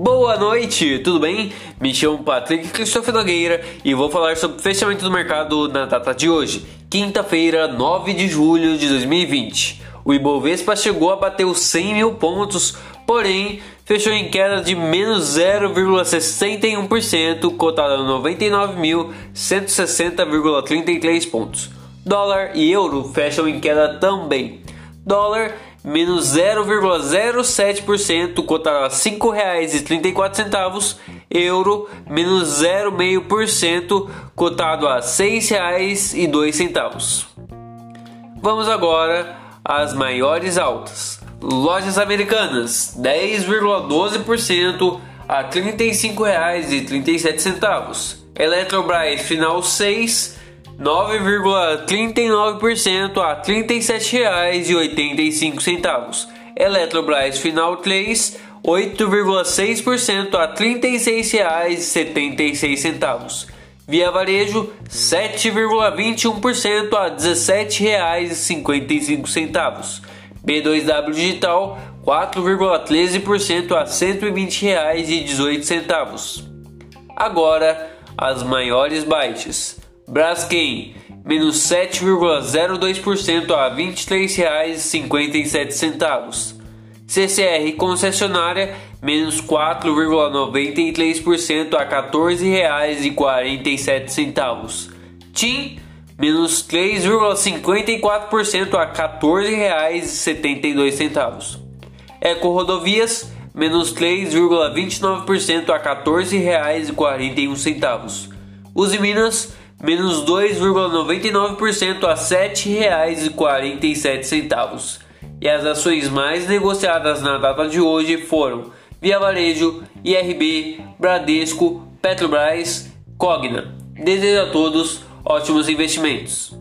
Boa noite, tudo bem? Me chamo Patrick Christopher Nogueira e vou falar sobre o fechamento do mercado na data de hoje, quinta-feira, 9 de julho de 2020. O Ibovespa chegou a bater os 100 mil pontos, porém fechou em queda de menos 0,61%, cotado a 99.160,33 pontos. Dólar e euro fecham em queda também. Dólar menos 0,07%, cotado a R$ 5,34. Euro, menos 0,5%, cotado a R$ 6,02. Vamos agora às maiores altas. Lojas americanas, 10,12% a R$ 35,37. Eletrobras, final 6, 9,39% a R$ 37,85. Eletrobras Final 3, 8,6% a R$ 36,76. Via Varejo, 7,21% a R$ 17,55. B2W Digital, 4,13% a R$ 120,18. Agora, as maiores baixas. Braskem, menos 7,02% a R$ 23,57. CCR concessionária, menos 4,93% a R$ 14,47. TIM, menos 3,54% a R$ 14,72. Eco Rodovias, menos 3,29% a R$ 14,41. Uzi Minas, menos 2,99% a R$ 7,47. E as ações mais negociadas na data de hoje foram Via Varejo, IRB, Bradesco, Petrobras, Cogna. Desejo a todos ótimos investimentos.